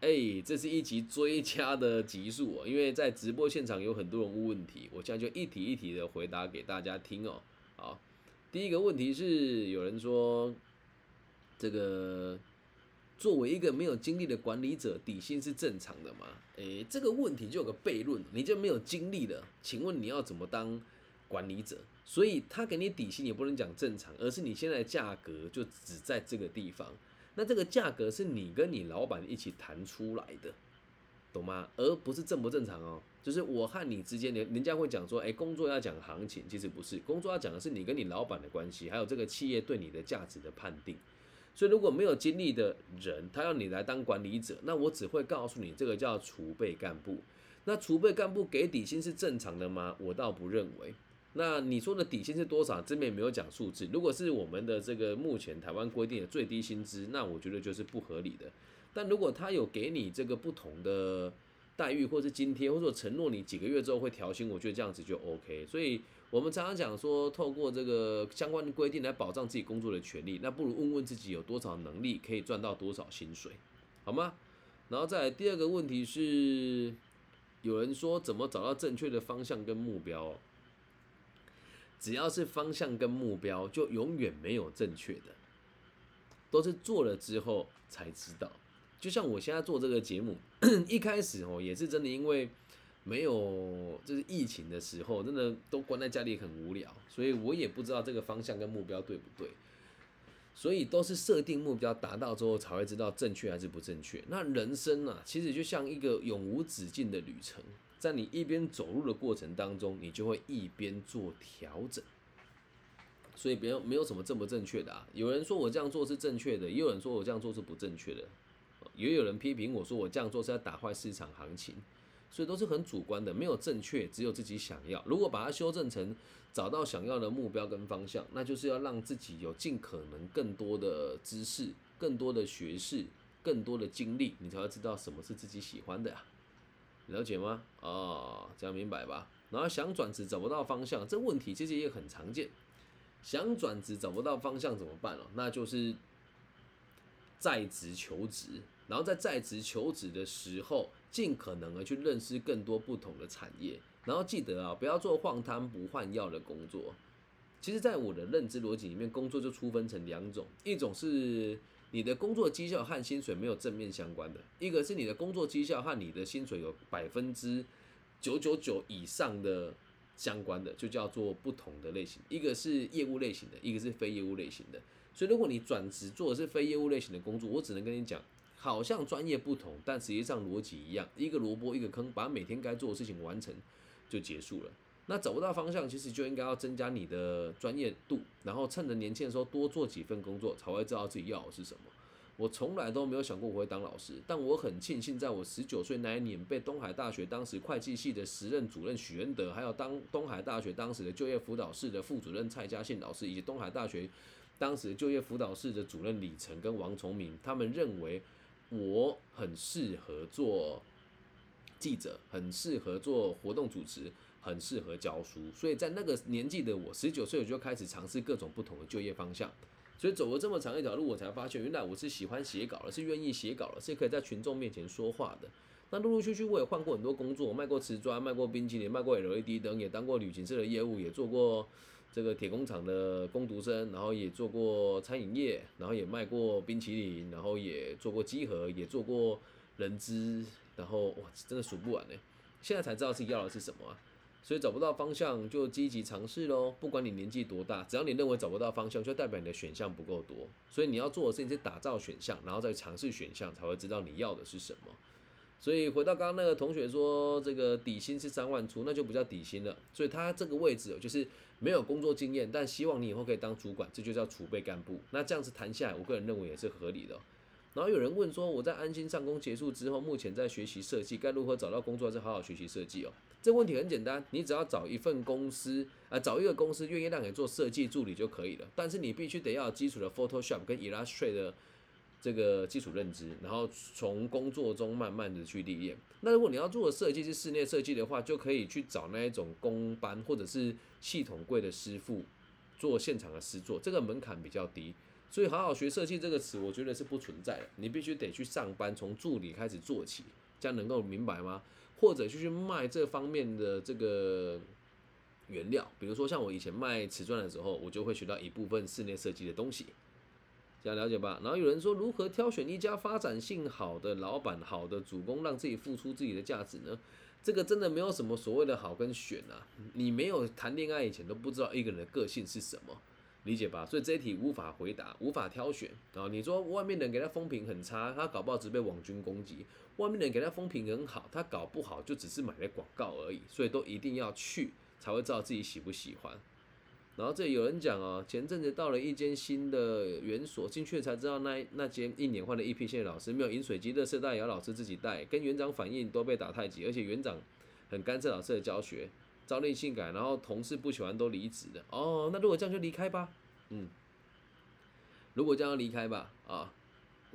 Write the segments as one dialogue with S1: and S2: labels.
S1: 哎，这是一集追加的集数哦，因为在直播现场有很多人问问题，我现在就一题一题的回答给大家听哦。好，第一个问题是有人说，这个作为一个没有经历的管理者，底薪是正常的吗？哎，这个问题就有个悖论，你就没有经历了，请问你要怎么当管理者？所以他给你底薪也不能讲正常，而是你现在价格就只在这个地方。那这个价格是你跟你老板一起谈出来的，懂吗？而不是正不正常哦。就是我和你之间，人人家会讲说，哎，工作要讲行情，其实不是，工作要讲的是你跟你老板的关系，还有这个企业对你的价值的判定。所以如果没有经历的人，他要你来当管理者，那我只会告诉你，这个叫储备干部。那储备干部给底薪是正常的吗？我倒不认为。那你说的底薪是多少？这边也没有讲数字。如果是我们的这个目前台湾规定的最低薪资，那我觉得就是不合理的。但如果他有给你这个不同的待遇，或是津贴，或者承诺你几个月之后会调薪，我觉得这样子就 OK。所以我们常常讲说，透过这个相关的规定来保障自己工作的权利，那不如问问自己有多少能力可以赚到多少薪水，好吗？然后再来第二个问题是，有人说怎么找到正确的方向跟目标？只要是方向跟目标，就永远没有正确的，都是做了之后才知道。就像我现在做这个节目，一开始哦也是真的，因为没有就是疫情的时候，真的都关在家里很无聊，所以我也不知道这个方向跟目标对不对。所以都是设定目标达到之后才会知道正确还是不正确。那人生啊，其实就像一个永无止境的旅程。在你一边走路的过程当中，你就会一边做调整，所以别没有什么正不正确的啊。有人说我这样做是正确的，也有人说我这样做是不正确的，也有人批评我说我这样做是在打坏市场行情，所以都是很主观的，没有正确，只有自己想要。如果把它修正成找到想要的目标跟方向，那就是要让自己有尽可能更多的知识、更多的学识、更多的经历，你才会知道什么是自己喜欢的呀。了解吗？哦，这样明白吧？然后想转职找不到方向，这问题其实也很常见。想转职找不到方向怎么办哦？那就是在职求职，然后在在职求职的时候，尽可能的去认识更多不同的产业。然后记得啊，不要做换汤不换药的工作。其实，在我的认知逻辑里面，工作就粗分成两种，一种是。你的工作绩效和薪水没有正面相关的，一个是你的工作绩效和你的薪水有百分之九九九以上的相关的，就叫做不同的类型。一个是业务类型的，一个是非业务类型的。所以如果你转职做的是非业务类型的工作，我只能跟你讲，好像专业不同，但实际上逻辑一样，一个萝卜一个坑，把每天该做的事情完成就结束了。那找不到方向，其实就应该要增加你的专业度，然后趁着年轻的时候多做几份工作，才会知道自己要的是什么。我从来都没有想过我会当老师，但我很庆幸，在我十九岁那一年，被东海大学当时会计系的时任主任许恩德，还有当东海大学当时的就业辅导室的副主任蔡嘉信老师，以及东海大学当时就业辅导室的主任李成跟王崇明，他们认为我很适合做记者，很适合做活动主持。很适合教书，所以在那个年纪的我，十九岁我就开始尝试各种不同的就业方向。所以走了这么长一条路，我才发现原来我是喜欢写稿的，是愿意写稿的，是可以在群众面前说话的。那陆陆续续我也换过很多工作，卖过瓷砖，卖过冰淇淋，卖过 LED 灯，也当过旅行社的业务，也做过这个铁工厂的工读生，然后也做过餐饮业，然后也卖过冰淇淋，然后也做过机盒，也做过人资，然后哇，真的数不完呢。现在才知道自己要的是什么啊。所以找不到方向就积极尝试喽。不管你年纪多大，只要你认为找不到方向，就代表你的选项不够多。所以你要做的事情是打造选项，然后再尝试选项，才会知道你要的是什么。所以回到刚刚那个同学说，这个底薪是三万出，那就不叫底薪了。所以他这个位置就是没有工作经验，但希望你以后可以当主管，这就叫储备干部。那这样子谈下来，我个人认为也是合理的。然后有人问说，我在安心上工结束之后，目前在学习设计，该如何找到工作？还是好好学习设计哦？这问题很简单，你只要找一份公司啊，找一个公司愿意让你做设计助理就可以了。但是你必须得要有基础的 Photoshop 跟 Illustrator 的这个基础认知，然后从工作中慢慢的去历练。那如果你要做的设计是室内设计的话，就可以去找那一种工班或者是系统柜的师傅做现场的师做，这个门槛比较低。所以好好学设计这个词，我觉得是不存在的。你必须得去上班，从助理开始做起，这样能够明白吗？或者去去卖这方面的这个原料，比如说像我以前卖瓷砖的时候，我就会学到一部分室内设计的东西，这样了解吧？然后有人说，如何挑选一家发展性好的老板、好的主攻，让自己付出自己的价值呢？这个真的没有什么所谓的好跟选啊！你没有谈恋爱以前都不知道一个人的个性是什么，理解吧？所以这一题无法回答，无法挑选啊！你说外面人给他风评很差，他搞不好只被网军攻击；外面人给他风评很好，他搞不好就只是买了广告而已。所以都一定要去，才会知道自己喜不喜欢。然后这有人讲哦，前阵子到了一间新的园所，进去才知道那那间一年换了一批新的老师，没有饮水机，热色袋也要老师自己带，跟园长反映都被打太极，而且园长很干涉老师的教学，朝令性改，然后同事不喜欢都离职的。哦，那如果这样就离开吧，嗯，如果这样离开吧，啊，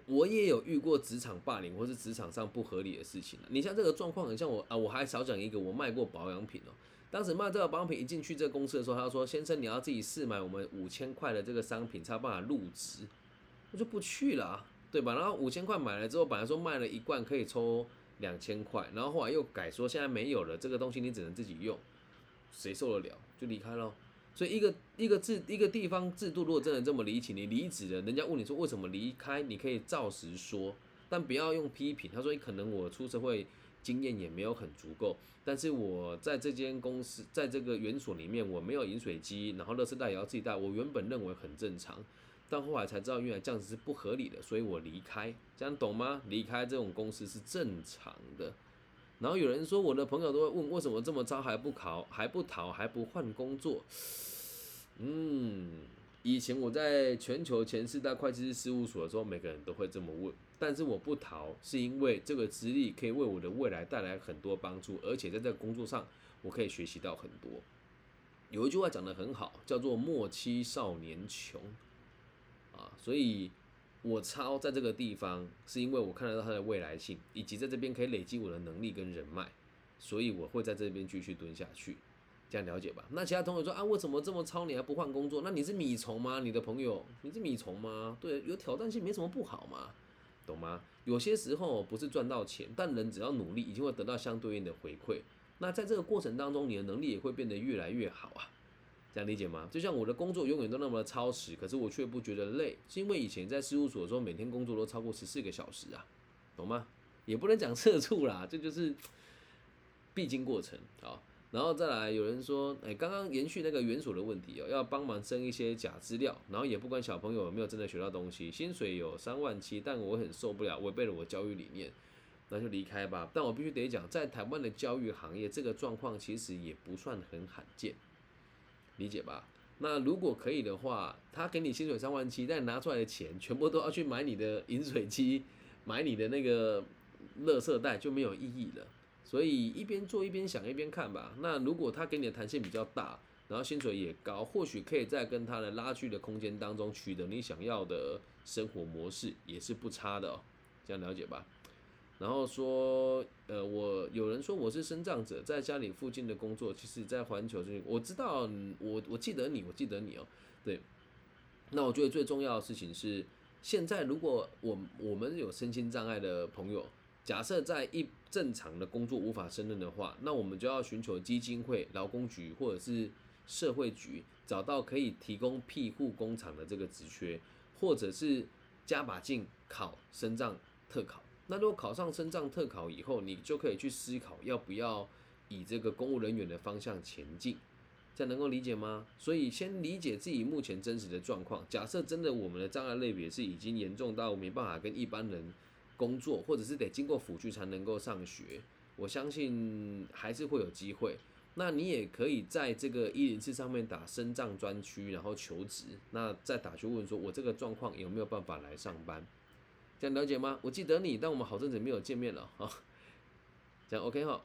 S1: 我也有遇过职场霸凌或是职场上不合理的事情你像这个状况，很像我啊，我还少讲一个，我卖过保养品哦。当时卖这个保养品一进去这个公司的时候，他说：“先生，你要自己试买我们五千块的这个商品，才有办法入职。”我就不去了，啊对吧？然后五千块买了之后，本来说卖了一罐可以抽两千块，然后后来又改说现在没有了，这个东西你只能自己用，谁受得了？就离开了。所以一个一个制一个地方制度，如果真的这么离奇，你离职了，人家问你说为什么离开，你可以照实说，但不要用批评。他说：“可能我出社会。”经验也没有很足够，但是我在这间公司，在这个园所里面，我没有饮水机，然后热圾袋也要自己带。我原本认为很正常，但后来才知道原来这样子是不合理的，所以我离开。这样懂吗？离开这种公司是正常的。然后有人说，我的朋友都会问，为什么这么糟还不考，还不逃，还不换工作？嗯，以前我在全球前四大会计师事务所的时候，每个人都会这么问。但是我不逃，是因为这个资历可以为我的未来带来很多帮助，而且在这个工作上，我可以学习到很多。有一句话讲得很好，叫做“莫欺少年穷”，啊，所以我超在这个地方，是因为我看得到它的未来性，以及在这边可以累积我的能力跟人脉，所以我会在这边继续蹲下去，这样了解吧？那其他同学说啊，为什么这么超你还不换工作？那你是米虫吗？你的朋友你是米虫吗？对，有挑战性没什么不好嘛。懂吗？有些时候不是赚到钱，但人只要努力，一定会得到相对应的回馈。那在这个过程当中，你的能力也会变得越来越好啊。这样理解吗？就像我的工作永远都那么的超时，可是我却不觉得累，是因为以前在事务所的时候，每天工作都超过十四个小时啊，懂吗？也不能讲 社畜啦，这就是必经过程啊。然后再来，有人说，哎，刚刚延续那个元所的问题哦，要帮忙生一些假资料，然后也不管小朋友有没有真的学到东西，薪水有三万七，但我很受不了，违背了我教育理念，那就离开吧。但我必须得讲，在台湾的教育行业，这个状况其实也不算很罕见，理解吧？那如果可以的话，他给你薪水三万七，但拿出来的钱全部都要去买你的饮水机，买你的那个垃圾袋，就没有意义了。所以一边做一边想一边看吧。那如果他给你的弹性比较大，然后薪水也高，或许可以在跟他的拉锯的空间当中取得你想要的生活模式，也是不差的哦。这样了解吧。然后说，呃，我有人说我是生长者，在家里附近的工作，其实，在环球这我知道，我我记得你，我记得你哦。对。那我觉得最重要的事情是，现在如果我我们有身心障碍的朋友。假设在一正常的工作无法胜任的话，那我们就要寻求基金会、劳工局或者是社会局，找到可以提供庇护工厂的这个职缺，或者是加把劲考升障特考。那如果考上升障特考以后，你就可以去思考要不要以这个公务人员的方向前进，这样能够理解吗？所以先理解自己目前真实的状况。假设真的我们的障碍类别是已经严重到没办法跟一般人。工作或者是得经过辅具才能够上学，我相信还是会有机会。那你也可以在这个一零四上面打升障专区，然后求职。那再打去问说，我这个状况有没有办法来上班？这样了解吗？我记得你，但我们好阵子没有见面了啊。这样 OK 哈？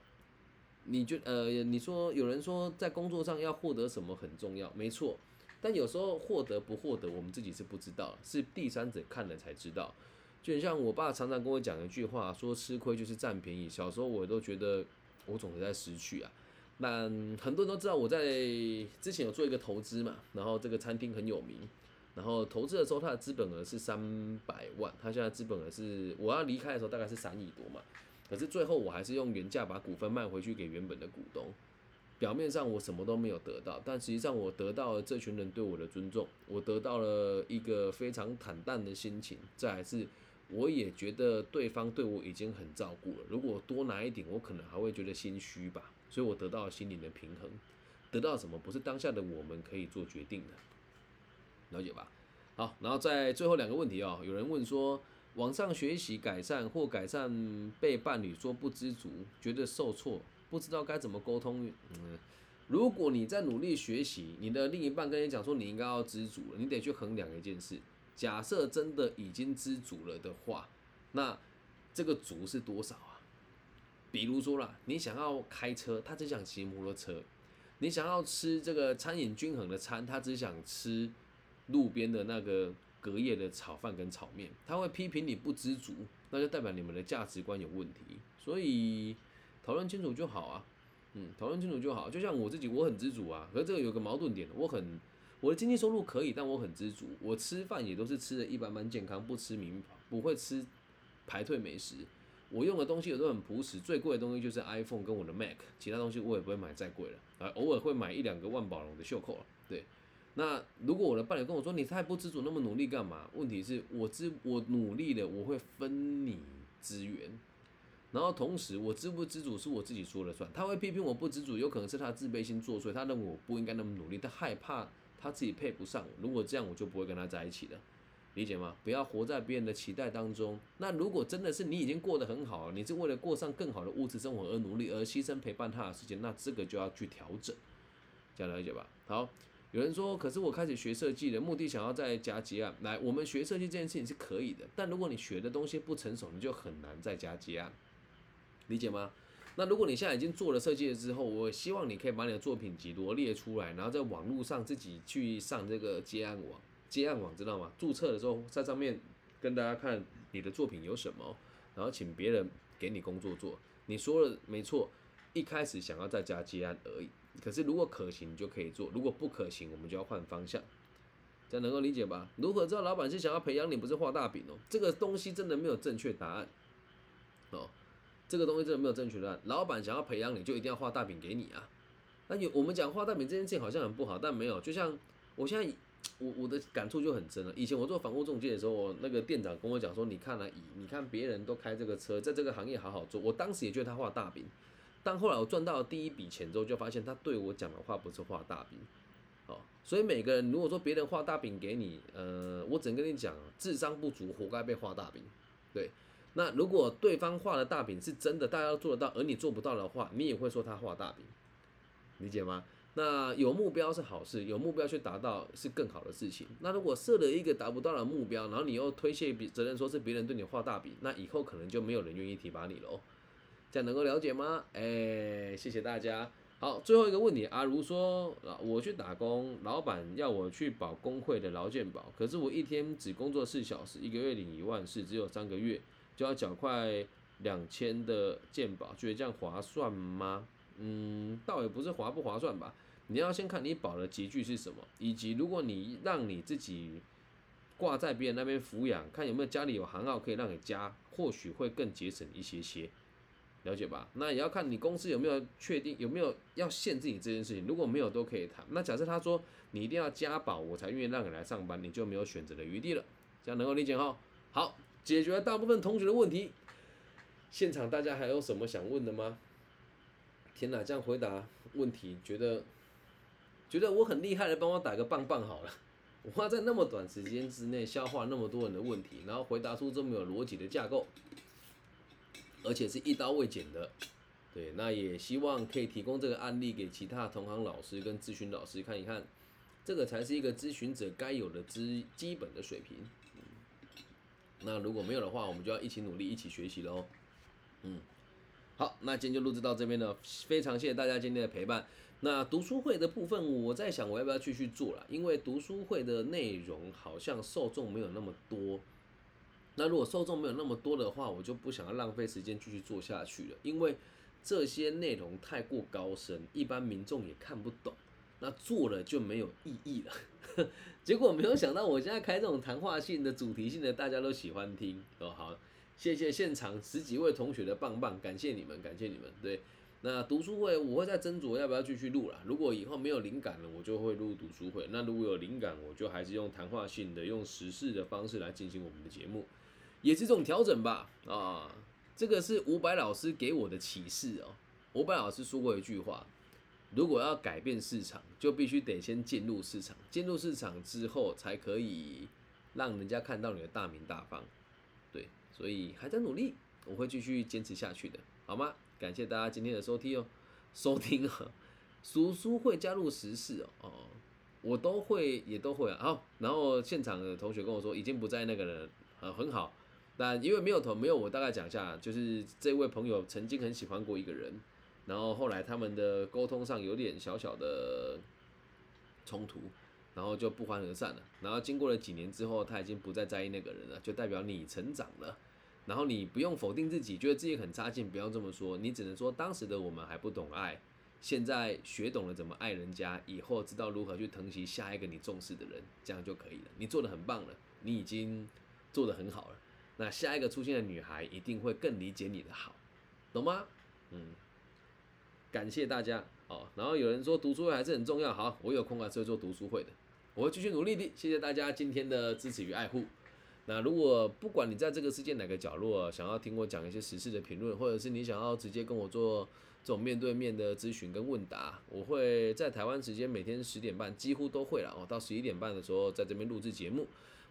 S1: 你就呃，你说有人说在工作上要获得什么很重要，没错。但有时候获得不获得，我们自己是不知道，是第三者看了才知道。就像我爸常常跟我讲一句话，说吃亏就是占便宜。小时候我都觉得我总是在失去啊。那很多人都知道我在之前有做一个投资嘛，然后这个餐厅很有名，然后投资的时候他的资本额是三百万，他现在资本额是我要离开的时候大概是三亿多嘛，可是最后我还是用原价把股份卖回去给原本的股东。表面上我什么都没有得到，但实际上我得到了这群人对我的尊重，我得到了一个非常坦荡的心情。再来是，我也觉得对方对我已经很照顾了。如果多拿一点，我可能还会觉得心虚吧。所以我得到了心灵的平衡。得到什么不是当下的我们可以做决定的，了解吧？好，然后在最后两个问题哦，有人问说，网上学习改善或改善被伴侣说不知足，觉得受挫。不知道该怎么沟通，嗯，如果你在努力学习，你的另一半跟你讲说你应该要知足了，你得去衡量一件事。假设真的已经知足了的话，那这个足是多少啊？比如说啦，你想要开车，他只想骑摩托车；你想要吃这个餐饮均衡的餐，他只想吃路边的那个隔夜的炒饭跟炒面。他会批评你不知足，那就代表你们的价值观有问题。所以。讨论清楚就好啊，嗯，讨论清楚就好。就像我自己，我很知足啊。可是这个有个矛盾点，我很我的经济收入可以，但我很知足。我吃饭也都是吃的一般般健康，不吃名不会吃排退美食。我用的东西也都很朴实，最贵的东西就是 iPhone 跟我的 Mac，其他东西我也不会买再贵了。啊，偶尔会买一两个万宝龙的袖扣了。对，那如果我的伴侣跟我说你太不知足，那么努力干嘛？问题是我知我努力了，我会分你资源。然后同时，我知不知足是我自己说了算。他会批评我不知足，有可能是他自卑心作祟，他认为我不应该那么努力，他害怕他自己配不上。如果这样，我就不会跟他在一起了，理解吗？不要活在别人的期待当中。那如果真的是你已经过得很好了，你是为了过上更好的物质生活而努力，而牺牲陪伴他的时间，那这个就要去调整，这样了解吧？好，有人说，可是我开始学设计的目的想要在家接案。来，我们学设计这件事情是可以的，但如果你学的东西不成熟，你就很难在家接案。理解吗？那如果你现在已经做了设计了之后，我希望你可以把你的作品集罗列出来，然后在网络上自己去上这个接案网，接案网知道吗？注册的时候在上面跟大家看你的作品有什么，然后请别人给你工作做。你说了没错，一开始想要在家接案而已。可是如果可行就可以做，如果不可行，我们就要换方向。这样能够理解吧？如何知道老板是想要培养你，不是画大饼哦？这个东西真的没有正确答案哦。这个东西真的没有正确答案。老板想要培养你，就一定要画大饼给你啊？那有我们讲画大饼这件事情好像很不好，但没有。就像我现在，我我的感触就很深了。以前我做房屋中介的时候，我那个店长跟我讲说：“你看啊，以你看别人都开这个车，在这个行业好好做。”我当时也觉得他画大饼，但后来我赚到第一笔钱之后，就发现他对我讲的话不是画大饼。哦，所以每个人如果说别人画大饼给你，呃，我只能跟你讲，智商不足，活该被画大饼。对。那如果对方画的大饼是真的，大家都做得到，而你做不到的话，你也会说他画大饼，理解吗？那有目标是好事，有目标去达到是更好的事情。那如果设了一个达不到的目标，然后你又推卸责任，说是别人对你画大饼，那以后可能就没有人愿意提拔你了哦。这样能够了解吗？哎，谢谢大家。好，最后一个问题，阿如说，我去打工，老板要我去保工会的劳健保，可是我一天只工作四小时，一个月领一万四，只有三个月。就要缴快两千的健保，觉得这样划算吗？嗯，倒也不是划不划算吧。你要先看你保的集聚是什么，以及如果你让你自己挂在别人那边抚养，看有没有家里有行号可以让你加，或许会更节省一些些，了解吧？那也要看你公司有没有确定有没有要限制你这件事情，如果没有都可以谈。那假设他说你一定要加保我才愿意让你来上班，你就没有选择的余地了，这样能够理解哈？好。解决了大部分同学的问题，现场大家还有什么想问的吗？天哪，这样回答问题，觉得觉得我很厉害的，帮我打个棒棒好了。我要在那么短时间之内消化那么多人的问题，然后回答出这么有逻辑的架构，而且是一刀未剪的。对，那也希望可以提供这个案例给其他同行老师跟咨询老师看一看，这个才是一个咨询者该有的基基本的水平。那如果没有的话，我们就要一起努力，一起学习喽。嗯，好，那今天就录制到这边了，非常谢谢大家今天的陪伴。那读书会的部分，我在想我要不要继续做了，因为读书会的内容好像受众没有那么多。那如果受众没有那么多的话，我就不想要浪费时间继续做下去了，因为这些内容太过高深，一般民众也看不懂。那做了就没有意义了。结果没有想到，我现在开这种谈话性的、主题性的，大家都喜欢听哦。好，谢谢现场十几位同学的棒棒，感谢你们，感谢你们。对，那读书会我会再斟酌要不要继续录了。如果以后没有灵感了，我就会录读书会。那如果有灵感，我就还是用谈话性的、用时事的方式来进行我们的节目，也是这种调整吧。啊，这个是伍佰老师给我的启示哦。伍佰老师说过一句话。如果要改变市场，就必须得先进入市场，进入市场之后，才可以让人家看到你的大名大放。对，所以还在努力，我会继续坚持下去的，好吗？感谢大家今天的收听哦，收听啊，叔叔会加入时事哦，哦，我都会，也都会啊。好，然后现场的同学跟我说，已经不在那个人，呃，很好。但因为没有头没有，我大概讲一下，就是这位朋友曾经很喜欢过一个人。然后后来他们的沟通上有点小小的冲突，然后就不欢而散了。然后经过了几年之后，他已经不再在意那个人了，就代表你成长了。然后你不用否定自己，觉得自己很差劲，不要这么说。你只能说当时的我们还不懂爱，现在学懂了怎么爱人家，以后知道如何去疼惜下一个你重视的人，这样就可以了。你做的很棒了，你已经做的很好了。那下一个出现的女孩一定会更理解你的好，懂吗？嗯。感谢大家哦，然后有人说读书会还是很重要，好，我有空还是会做读书会的，我会继续努力的。谢谢大家今天的支持与爱护。那如果不管你在这个世界哪个角落，想要听我讲一些时事的评论，或者是你想要直接跟我做这种面对面的咨询跟问答，我会在台湾时间每天十点半几乎都会了哦，到十一点半的时候在这边录制节目。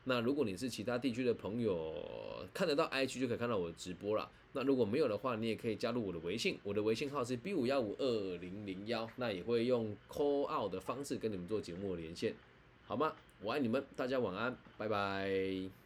S1: 那如果你是其他地区的朋友，看得到 I G 就可以看到我的直播了。那如果没有的话，你也可以加入我的微信，我的微信号是 B 五幺五二零零幺，那也会用 call out 的方式跟你们做节目连线，好吗？我爱你们，大家晚安，拜拜。